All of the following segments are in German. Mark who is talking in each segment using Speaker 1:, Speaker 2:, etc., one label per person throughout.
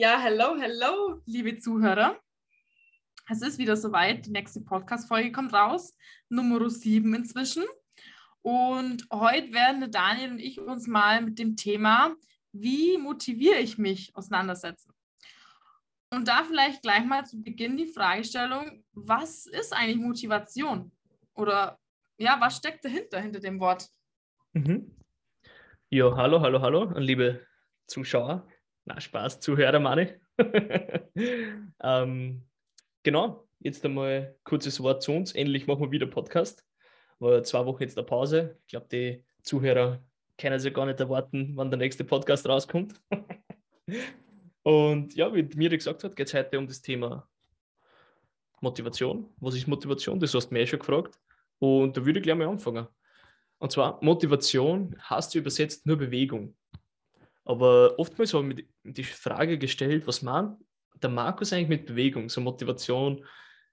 Speaker 1: Ja, hello, hello, liebe Zuhörer. Es ist wieder soweit. Die nächste Podcast-Folge kommt raus. Nummer 7 inzwischen. Und heute werden Daniel und ich uns mal mit dem Thema, wie motiviere ich mich, auseinandersetzen. Und da vielleicht gleich mal zu Beginn die Fragestellung, was ist eigentlich Motivation? Oder ja, was steckt dahinter, hinter dem Wort?
Speaker 2: Mhm. Ja, hallo, hallo, hallo, liebe Zuschauer. Na, Spaß, Zuhörer, meine. ähm, genau, jetzt einmal kurzes Wort zu uns. Endlich machen wir wieder Podcast. War zwei Wochen jetzt eine Pause. Ich glaube, die Zuhörer können sich gar nicht erwarten, wann der nächste Podcast rauskommt. Und ja, wie mir gesagt hat, geht es heute um das Thema Motivation. Was ist Motivation? Das hast du mir schon gefragt. Und da würde ich gleich mal anfangen. Und zwar, Motivation heißt übersetzt nur Bewegung. Aber oftmals habe ich mir die Frage gestellt, was meint der Markus eigentlich mit Bewegung, so Motivation?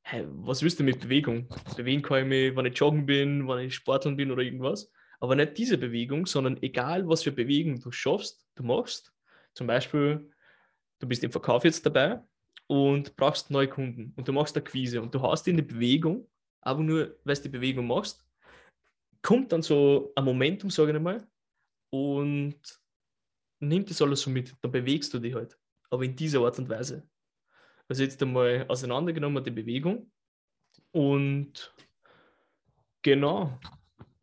Speaker 2: Hey, was willst du mit Bewegung? Bewegen kann ich mich, wenn ich joggen bin, wenn ich sporteln bin oder irgendwas. Aber nicht diese Bewegung, sondern egal, was für Bewegung du schaffst, du machst. Zum Beispiel, du bist im Verkauf jetzt dabei und brauchst neue Kunden und du machst eine Quise und du hast in die Bewegung, aber nur, weil du die Bewegung machst, kommt dann so ein Momentum, sage ich einmal, und nimm das alles so mit, dann bewegst du dich halt. Aber in dieser Art und Weise. Also jetzt einmal auseinandergenommen die Bewegung und genau,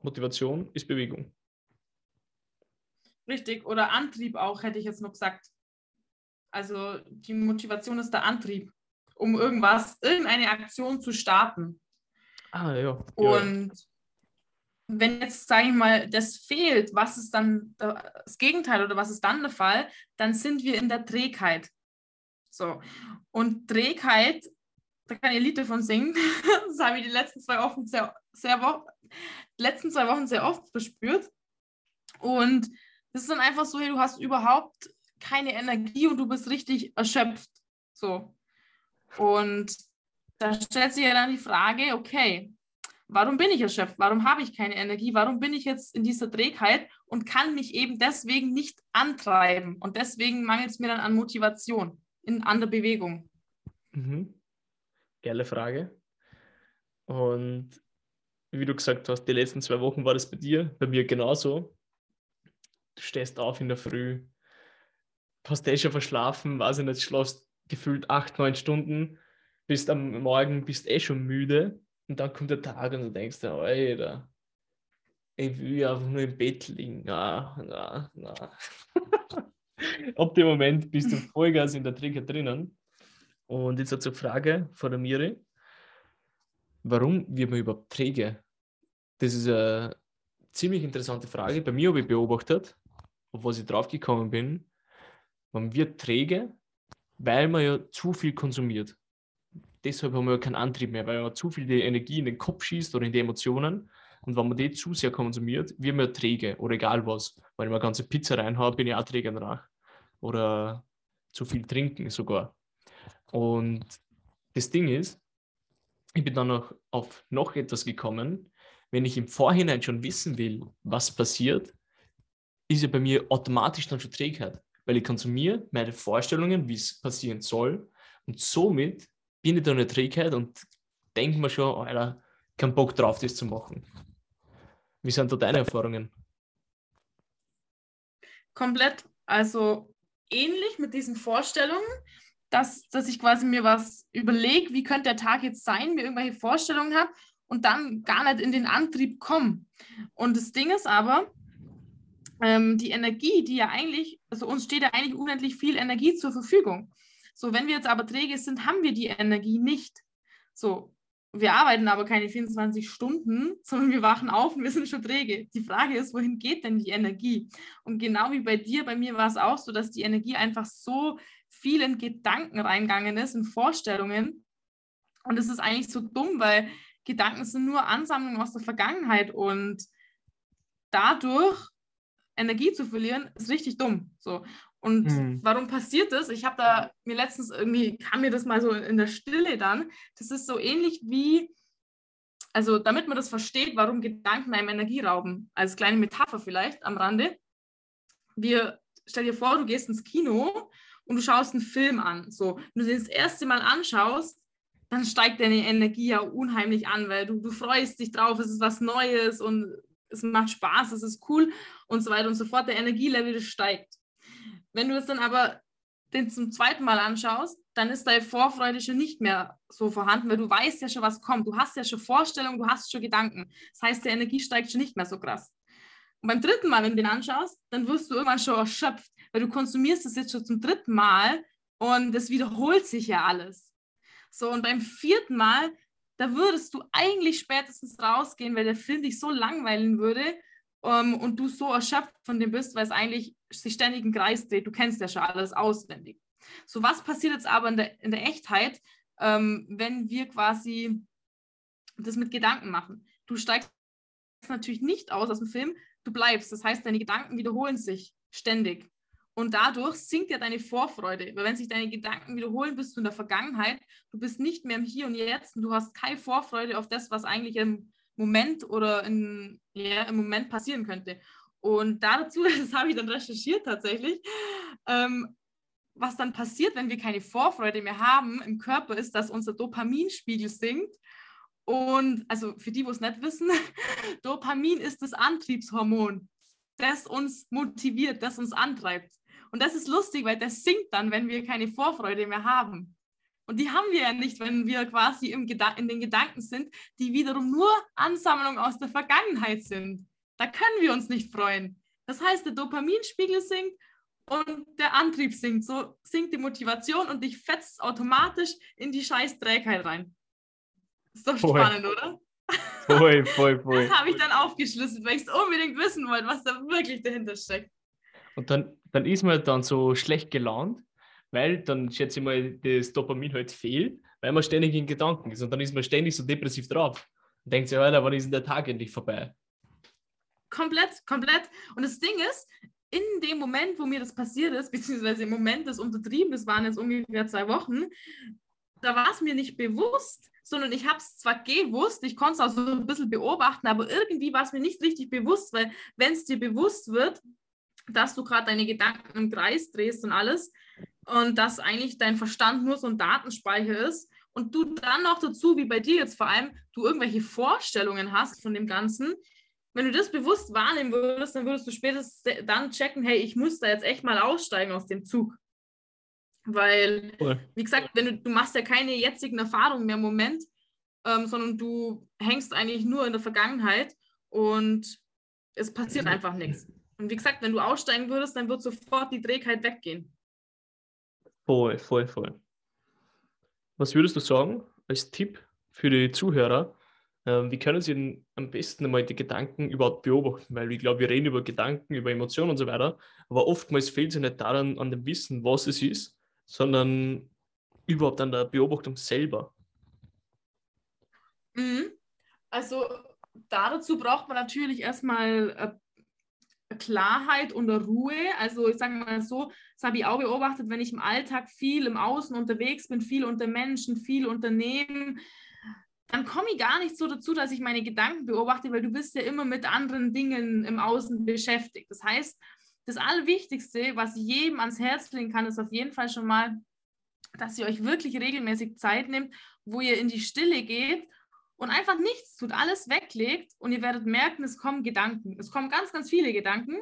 Speaker 2: Motivation ist Bewegung.
Speaker 1: Richtig, oder Antrieb auch, hätte ich jetzt noch gesagt. Also die Motivation ist der Antrieb, um irgendwas, irgendeine Aktion zu starten.
Speaker 2: Ah, ja.
Speaker 1: Und ja wenn jetzt, sage ich mal, das fehlt, was ist dann das Gegenteil oder was ist dann der Fall? Dann sind wir in der Trägheit. So. Und Trägheit, da kann ich ein Lied davon singen. Das habe ich die letzten zwei Wochen sehr, sehr wo letzten zwei Wochen sehr oft verspürt. Und das ist dann einfach so, hey, du hast überhaupt keine Energie und du bist richtig erschöpft. So. Und da stellt sich ja dann die Frage, okay, warum bin ich erschöpft? Warum habe ich keine Energie? Warum bin ich jetzt in dieser Trägheit und kann mich eben deswegen nicht antreiben? Und deswegen mangelt es mir dann an Motivation, in, an der Bewegung.
Speaker 2: Mhm. Geile Frage. Und wie du gesagt hast, die letzten zwei Wochen war das bei dir, bei mir genauso. Du stehst auf in der Früh, hast eh schon verschlafen, weiß ich nicht, schlafst gefühlt acht, neun Stunden, bist am Morgen, bist eh schon müde und dann kommt der Tag und du denkst dir, Alter, ich will einfach nur im Bett liegen. Na, na, na. Ab dem Moment bist du Vollgas in der Trigger drinnen. Und jetzt zur Frage von der Miri. Warum wird man überhaupt träge? Das ist eine ziemlich interessante Frage. Bei mir habe ich beobachtet, auf was ich draufgekommen bin, man wird träge, weil man ja zu viel konsumiert deshalb haben wir keinen Antrieb mehr, weil man zu viel die Energie in den Kopf schießt oder in die Emotionen. Und wenn man die zu sehr konsumiert, wird man träge oder egal was. Wenn ich mir eine ganze Pizza reinhaue, bin ich auch träge danach. Oder zu viel trinken sogar. Und das Ding ist, ich bin dann noch auf noch etwas gekommen. Wenn ich im Vorhinein schon wissen will, was passiert, ist ja bei mir automatisch dann schon Trägheit. Weil ich konsumiere meine Vorstellungen, wie es passieren soll. Und somit bin ich da eine Trägheit und denke mir schon, Alter, kein Bock drauf, das zu machen. Wie sind da deine Erfahrungen?
Speaker 1: Komplett, also ähnlich mit diesen Vorstellungen, dass, dass ich quasi mir was überlege, wie könnte der Tag jetzt sein, mir irgendwelche Vorstellungen habe und dann gar nicht in den Antrieb komme. Und das Ding ist aber, ähm, die Energie, die ja eigentlich, also uns steht ja eigentlich unendlich viel Energie zur Verfügung. So, wenn wir jetzt aber träge sind, haben wir die Energie nicht. So, wir arbeiten aber keine 24 Stunden, sondern wir wachen auf und wir sind schon träge. Die Frage ist, wohin geht denn die Energie? Und genau wie bei dir, bei mir war es auch so, dass die Energie einfach so viel in Gedanken reingegangen ist, in Vorstellungen. Und es ist eigentlich so dumm, weil Gedanken sind nur Ansammlungen aus der Vergangenheit und dadurch Energie zu verlieren, ist richtig dumm. So. Und mhm. warum passiert das? Ich habe da mir letztens irgendwie, kam mir das mal so in der Stille dann. Das ist so ähnlich wie, also damit man das versteht, warum Gedanken einem Energie rauben. Als kleine Metapher vielleicht am Rande. Wir, stell dir vor, du gehst ins Kino und du schaust einen Film an. So, wenn du den das erste Mal anschaust, dann steigt deine Energie ja unheimlich an, weil du, du freust dich drauf, es ist was Neues und es macht Spaß, es ist cool und so weiter und so fort. Der Energielevel steigt. Wenn du es dann aber den zum zweiten Mal anschaust, dann ist deine Vorfreude schon nicht mehr so vorhanden, weil du weißt ja schon, was kommt. Du hast ja schon Vorstellungen, du hast schon Gedanken. Das heißt, die Energie steigt schon nicht mehr so krass. Und beim dritten Mal, wenn du den anschaust, dann wirst du irgendwann schon erschöpft, weil du konsumierst es jetzt schon zum dritten Mal und es wiederholt sich ja alles. So, und beim vierten Mal, da würdest du eigentlich spätestens rausgehen, weil der Film dich so langweilen würde um, und du so erschöpft von dem bist, weil es eigentlich sich ständig im Kreis dreht. Du kennst ja schon alles auswendig. So, was passiert jetzt aber in der, in der Echtheit, ähm, wenn wir quasi das mit Gedanken machen? Du steigst natürlich nicht aus aus dem Film, du bleibst. Das heißt, deine Gedanken wiederholen sich ständig. Und dadurch sinkt ja deine Vorfreude. Weil wenn sich deine Gedanken wiederholen, bist du in der Vergangenheit, du bist nicht mehr im Hier und Jetzt und du hast keine Vorfreude auf das, was eigentlich im Moment oder in, ja, im Moment passieren könnte. Und dazu, das habe ich dann recherchiert tatsächlich, ähm, was dann passiert, wenn wir keine Vorfreude mehr haben im Körper, ist, dass unser Dopaminspiegel sinkt. Und also für die, die es nicht wissen, Dopamin ist das Antriebshormon, das uns motiviert, das uns antreibt. Und das ist lustig, weil das sinkt dann, wenn wir keine Vorfreude mehr haben. Und die haben wir ja nicht, wenn wir quasi im in den Gedanken sind, die wiederum nur Ansammlung aus der Vergangenheit sind. Da können wir uns nicht freuen. Das heißt, der Dopaminspiegel sinkt und der Antrieb sinkt. So sinkt die Motivation und dich fetzt automatisch in die scheiß Trägheit rein. Ist doch voll. spannend, oder?
Speaker 2: Voll, voll, voll.
Speaker 1: Das habe ich dann aufgeschlüsselt, weil ich es unbedingt wissen wollte, was da wirklich dahinter steckt.
Speaker 2: Und dann, dann ist man dann so schlecht gelaunt, weil dann schätze ich mal, das Dopamin halt fehlt, weil man ständig in Gedanken ist und dann ist man ständig so depressiv drauf und denkt sich, Alter, wann ist denn der Tag endlich vorbei?
Speaker 1: Komplett, komplett. Und das Ding ist, in dem Moment, wo mir das passiert ist, beziehungsweise im Moment des untertrieben, das waren jetzt ungefähr zwei Wochen, da war es mir nicht bewusst, sondern ich habe es zwar gewusst, ich konnte es auch so ein bisschen beobachten, aber irgendwie war es mir nicht richtig bewusst, weil wenn es dir bewusst wird, dass du gerade deine Gedanken im Kreis drehst und alles und dass eigentlich dein Verstand nur so ein Datenspeicher ist und du dann noch dazu, wie bei dir jetzt vor allem, du irgendwelche Vorstellungen hast von dem Ganzen, wenn du das bewusst wahrnehmen würdest, dann würdest du spätestens dann checken, hey, ich muss da jetzt echt mal aussteigen aus dem Zug. Weil, wie gesagt, wenn du, du machst ja keine jetzigen Erfahrungen mehr im Moment, ähm, sondern du hängst eigentlich nur in der Vergangenheit und es passiert einfach nichts. Und wie gesagt, wenn du aussteigen würdest, dann wird sofort die Trägheit weggehen.
Speaker 2: Voll, voll, voll. Was würdest du sagen als Tipp für die Zuhörer, ähm, wie können Sie denn am besten einmal die Gedanken überhaupt beobachten? Weil ich glaube, wir reden über Gedanken, über Emotionen und so weiter, aber oftmals fehlt es ja nicht daran, an dem Wissen, was es ist, sondern überhaupt an der Beobachtung selber.
Speaker 1: Mhm. Also dazu braucht man natürlich erstmal Klarheit und Ruhe. Also ich sage mal so, das habe ich auch beobachtet, wenn ich im Alltag viel im Außen unterwegs bin, viel unter Menschen, viel unternehmen, dann komme ich gar nicht so dazu, dass ich meine Gedanken beobachte, weil du bist ja immer mit anderen Dingen im Außen beschäftigt. Das heißt, das Allerwichtigste, was ich jedem ans Herz legen kann, ist auf jeden Fall schon mal, dass ihr euch wirklich regelmäßig Zeit nehmt, wo ihr in die Stille geht und einfach nichts tut, alles weglegt und ihr werdet merken, es kommen Gedanken. Es kommen ganz, ganz viele Gedanken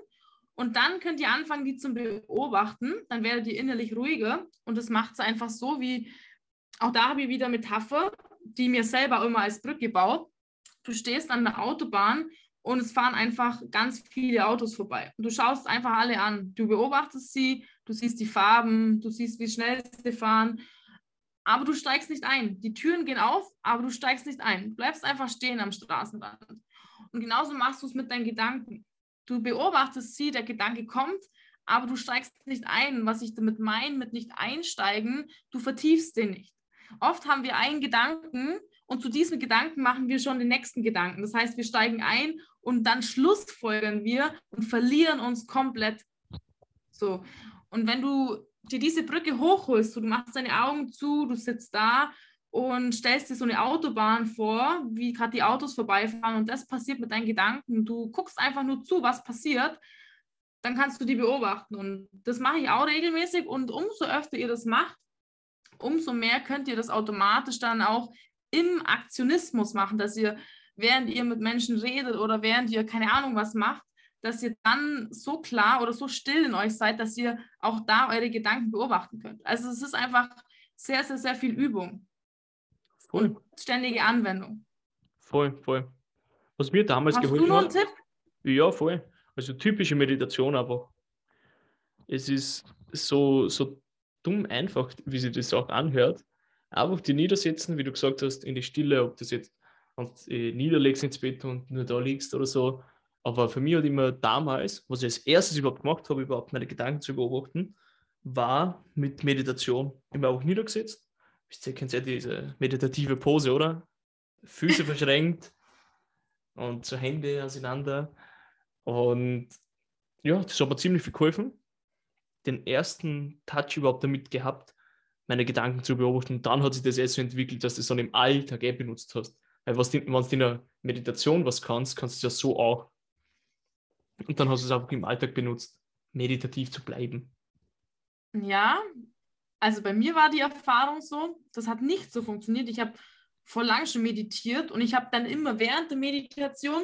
Speaker 1: und dann könnt ihr anfangen, die zu beobachten. Dann werdet ihr innerlich ruhiger und das macht es einfach so, wie auch da habe ich wieder Metapher die mir selber immer als Brücke baut. Du stehst an der Autobahn und es fahren einfach ganz viele Autos vorbei. Und du schaust einfach alle an. Du beobachtest sie, du siehst die Farben, du siehst, wie schnell sie fahren. Aber du steigst nicht ein. Die Türen gehen auf, aber du steigst nicht ein. Du bleibst einfach stehen am Straßenrand. Und genauso machst du es mit deinen Gedanken. Du beobachtest sie, der Gedanke kommt, aber du steigst nicht ein. Was ich damit meine, mit nicht einsteigen, du vertiefst den nicht. Oft haben wir einen Gedanken und zu diesem Gedanken machen wir schon den nächsten Gedanken. Das heißt, wir steigen ein und dann schlussfolgern wir und verlieren uns komplett. So. Und wenn du dir diese Brücke hochholst, du machst deine Augen zu, du sitzt da und stellst dir so eine Autobahn vor, wie gerade die Autos vorbeifahren und das passiert mit deinen Gedanken. Du guckst einfach nur zu, was passiert. dann kannst du die beobachten. Und das mache ich auch regelmäßig. Und umso öfter ihr das macht, umso mehr könnt ihr das automatisch dann auch im Aktionismus machen, dass ihr, während ihr mit Menschen redet oder während ihr keine Ahnung was macht, dass ihr dann so klar oder so still in euch seid, dass ihr auch da eure Gedanken beobachten könnt. Also es ist einfach sehr, sehr, sehr viel Übung. Voll. Und ständige Anwendung.
Speaker 2: Voll, voll. Was mir damals
Speaker 1: Hast geholfen hat. Hast du noch einen
Speaker 2: Tipp? Ja, voll. Also typische Meditation aber. Es ist so, so dumm einfach, wie sich das auch anhört. Einfach die niedersetzen, wie du gesagt hast, in die Stille, ob das jetzt du äh, niederlegst ins Bett und nur da liegst oder so. Aber für mich hat immer damals, was ich als erstes überhaupt gemacht habe, überhaupt meine Gedanken zu beobachten, war mit Meditation. Immer auch niedergesetzt. Wisst ihr, kennt ja diese meditative Pose, oder? Füße verschränkt und so Hände auseinander. Und ja, das hat mir ziemlich viel geholfen. Den ersten Touch überhaupt damit gehabt, meine Gedanken zu beobachten. Und dann hat sich das erst so entwickelt, dass du es dann im Alltag eh benutzt hast. Weil was, wenn du in der Meditation was kannst, kannst du es ja so auch. Und dann hast du es einfach im Alltag benutzt, meditativ zu bleiben.
Speaker 1: Ja, also bei mir war die Erfahrung so, das hat nicht so funktioniert. Ich habe vor lang schon meditiert und ich habe dann immer während der Meditation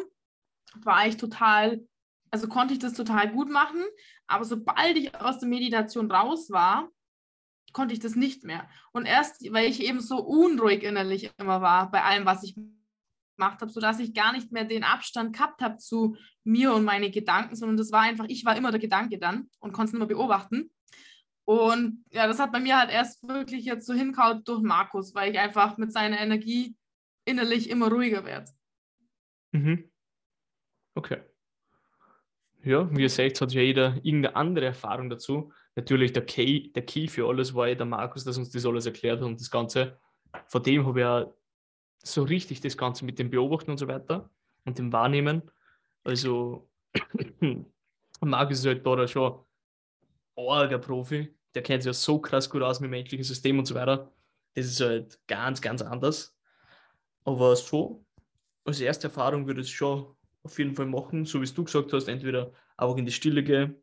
Speaker 1: war ich total, also konnte ich das total gut machen, aber sobald ich aus der Meditation raus war, konnte ich das nicht mehr. Und erst, weil ich eben so unruhig innerlich immer war bei allem, was ich gemacht habe, sodass ich gar nicht mehr den Abstand gehabt habe zu mir und meine Gedanken, sondern das war einfach, ich war immer der Gedanke dann und konnte es nur beobachten. Und ja, das hat bei mir halt erst wirklich jetzt so hinkaut durch Markus, weil ich einfach mit seiner Energie innerlich immer ruhiger werde.
Speaker 2: Mhm. Okay. Ja, wie ihr seht, hat ja jeder irgendeine andere Erfahrung dazu. Natürlich der Key, der Key für alles war ja der Markus, der uns das alles erklärt hat und das Ganze. Von dem habe ich ja so richtig das Ganze mit dem Beobachten und so weiter und dem Wahrnehmen. Also Markus ist halt da schon arger Profi. Der kennt sich ja so krass gut aus mit dem menschlichen System und so weiter. Das ist halt ganz, ganz anders. Aber so, als erste Erfahrung würde ich es schon auf jeden Fall machen, so wie du gesagt hast, entweder einfach in die Stille gehen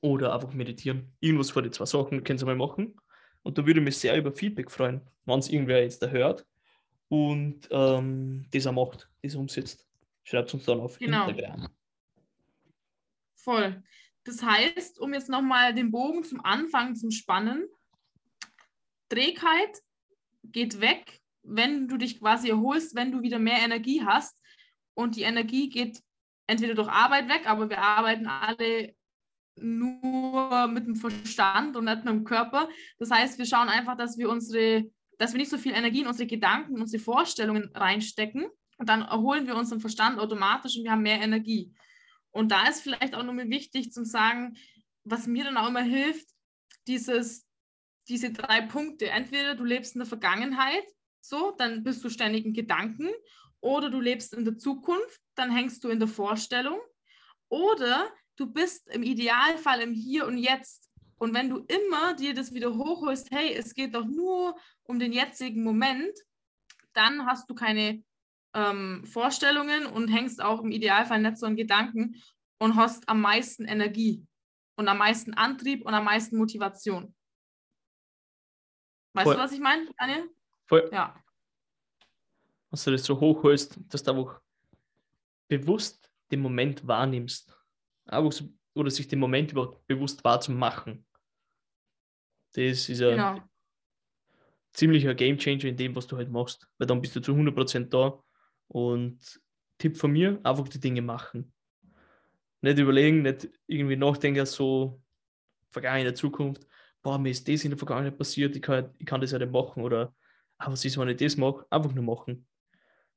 Speaker 2: oder einfach meditieren. Irgendwas vor die zwei Sachen können Sie mal machen. Und da würde ich mich sehr über Feedback freuen, wenn es irgendwer jetzt da hört und ähm, das er macht, das umsetzt. Schreibt uns dann auf genau. Instagram.
Speaker 1: Voll. Das heißt, um jetzt nochmal den Bogen zum Anfang zum Spannen, Trägheit geht weg, wenn du dich quasi erholst, wenn du wieder mehr Energie hast und die Energie geht entweder durch Arbeit weg, aber wir arbeiten alle nur mit dem Verstand und nicht mit dem Körper. Das heißt, wir schauen einfach, dass wir unsere, dass wir nicht so viel Energie in unsere Gedanken, unsere Vorstellungen reinstecken und dann erholen wir unseren Verstand automatisch und wir haben mehr Energie. Und da ist vielleicht auch nochmal wichtig zu sagen, was mir dann auch immer hilft, dieses, diese drei Punkte. Entweder du lebst in der Vergangenheit, so, dann bist du ständig in Gedanken oder du lebst in der Zukunft, dann hängst du in der Vorstellung. Oder du bist im Idealfall im Hier und Jetzt. Und wenn du immer dir das wieder hochholst, hey, es geht doch nur um den jetzigen Moment, dann hast du keine ähm, Vorstellungen und hängst auch im Idealfall nicht so an Gedanken und hast am meisten Energie und am meisten Antrieb und am meisten Motivation. Weißt Voll. du, was ich meine, Daniel?
Speaker 2: Voll. Ja dass du das so hochholst, dass du einfach bewusst den Moment wahrnimmst. Einfach so, oder sich den Moment überhaupt bewusst wahrzumachen. Das ist ein genau. ziemlicher Gamechanger in dem, was du halt machst. Weil dann bist du zu 100% da. Und Tipp von mir, einfach die Dinge machen. Nicht überlegen, nicht irgendwie nachdenken, so vergangene Zukunft, boah, mir ist das in der Vergangenheit passiert, ich kann, ich kann das ja nicht machen. Oder ah, was ist, wenn ich das mache? Einfach nur machen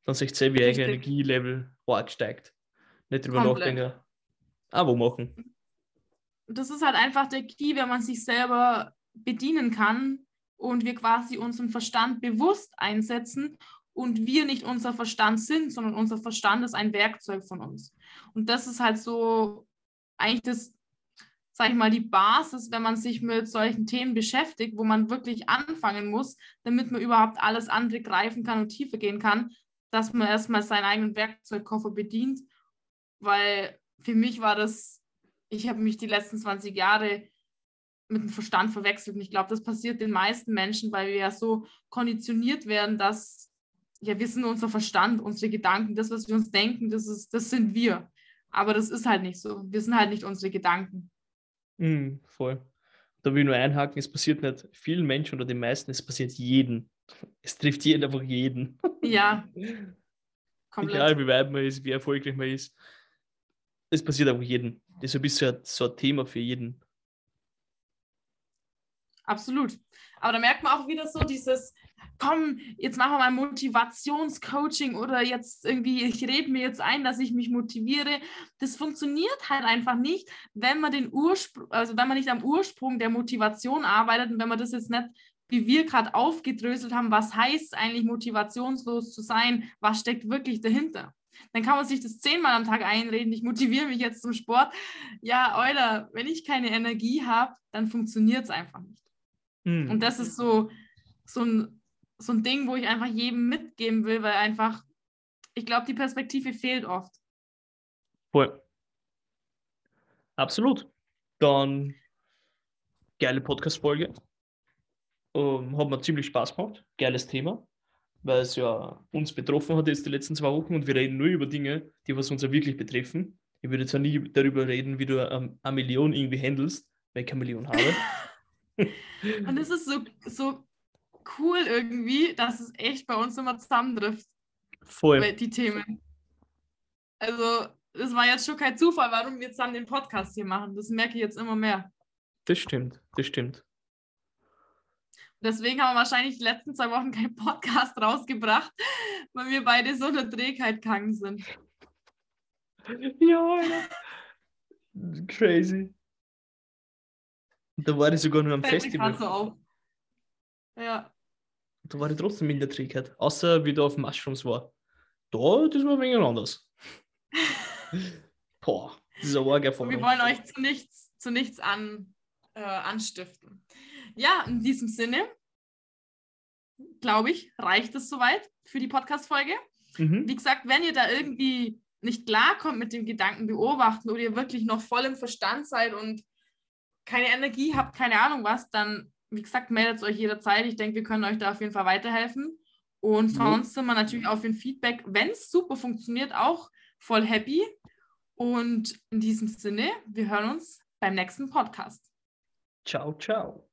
Speaker 2: dann sich sehr wie eigen Energielevel arg steigt. Nicht drüber Komplett. nachdenken, Abo machen.
Speaker 1: Das ist halt einfach der Key, wenn man sich selber bedienen kann und wir quasi unseren Verstand bewusst einsetzen und wir nicht unser Verstand sind, sondern unser Verstand ist ein Werkzeug von uns. Und das ist halt so eigentlich das, sag ich mal, die Basis, wenn man sich mit solchen Themen beschäftigt, wo man wirklich anfangen muss, damit man überhaupt alles andere greifen kann und tiefer gehen kann, dass man erstmal seinen eigenen Werkzeugkoffer bedient, weil für mich war das ich habe mich die letzten 20 Jahre mit dem Verstand verwechselt. Und ich glaube, das passiert den meisten Menschen, weil wir ja so konditioniert werden, dass ja, wir sind unser Verstand, unsere Gedanken, das, was wir uns denken, das, ist, das sind wir. Aber das ist halt nicht so. Wir sind halt nicht unsere Gedanken.
Speaker 2: Mm, voll. Da will ich nur einhaken, es passiert nicht vielen Menschen oder den meisten, es passiert jeden. Es trifft jeden einfach jeden.
Speaker 1: Ja.
Speaker 2: Komplett. Egal wie weit man ist, wie erfolgreich man ist. Es passiert einfach jeden. Deshalb ist es so ein Thema für jeden.
Speaker 1: Absolut. Aber da merkt man auch wieder so dieses, komm, jetzt machen wir mal Motivationscoaching oder jetzt irgendwie, ich rede mir jetzt ein, dass ich mich motiviere. Das funktioniert halt einfach nicht, wenn man den Ursprung, also wenn man nicht am Ursprung der Motivation arbeitet und wenn man das jetzt nicht, wie wir gerade aufgedröselt haben, was heißt eigentlich motivationslos zu sein, was steckt wirklich dahinter. Dann kann man sich das zehnmal am Tag einreden, ich motiviere mich jetzt zum Sport. Ja, Euler, wenn ich keine Energie habe, dann funktioniert es einfach nicht. Mhm. Und das ist so, so ein, so ein Ding, wo ich einfach jedem mitgeben will, weil einfach, ich glaube, die Perspektive fehlt oft.
Speaker 2: Voll. Absolut. Dann geile Podcast-Folge. Um, ähm, hat mir ziemlich Spaß gemacht. Geiles Thema, weil es ja uns betroffen hat jetzt die letzten zwei Wochen und wir reden nur über Dinge, die was uns ja wirklich betreffen. Ich würde zwar nie darüber reden, wie du ähm, eine Million irgendwie handelst, weil ich keine Million habe.
Speaker 1: und es ist so, so cool irgendwie, dass es echt bei uns immer zusammentrifft.
Speaker 2: Voll.
Speaker 1: Die Themen. Also, es war jetzt schon kein Zufall, warum wir jetzt dann den Podcast hier machen. Das merke ich jetzt immer mehr.
Speaker 2: Das stimmt, das stimmt.
Speaker 1: Deswegen haben wir wahrscheinlich die letzten zwei Wochen keinen Podcast rausgebracht, weil wir beide so eine Trägheit gegangen sind.
Speaker 2: Ja, Alter. Crazy. Da war ich sogar nur am Fällt Festival. So auf.
Speaker 1: Ja.
Speaker 2: Da war ich trotzdem in der Trägheit. Außer wie da auf Mushrooms war. Da, das war ein wenig anders. Boah, dieser Orga von
Speaker 1: Wir wollen euch zu nichts, zu nichts an, äh, anstiften. Ja, in diesem Sinne, glaube ich, reicht es soweit für die Podcast-Folge. Mhm. Wie gesagt, wenn ihr da irgendwie nicht klarkommt mit dem Gedanken beobachten oder ihr wirklich noch voll im Verstand seid und keine Energie habt, keine Ahnung was, dann, wie gesagt, meldet euch jederzeit. Ich denke, wir können euch da auf jeden Fall weiterhelfen. Und sonst sind wir natürlich auf den Feedback, wenn es super funktioniert, auch voll happy. Und in diesem Sinne, wir hören uns beim nächsten Podcast.
Speaker 2: Ciao, ciao.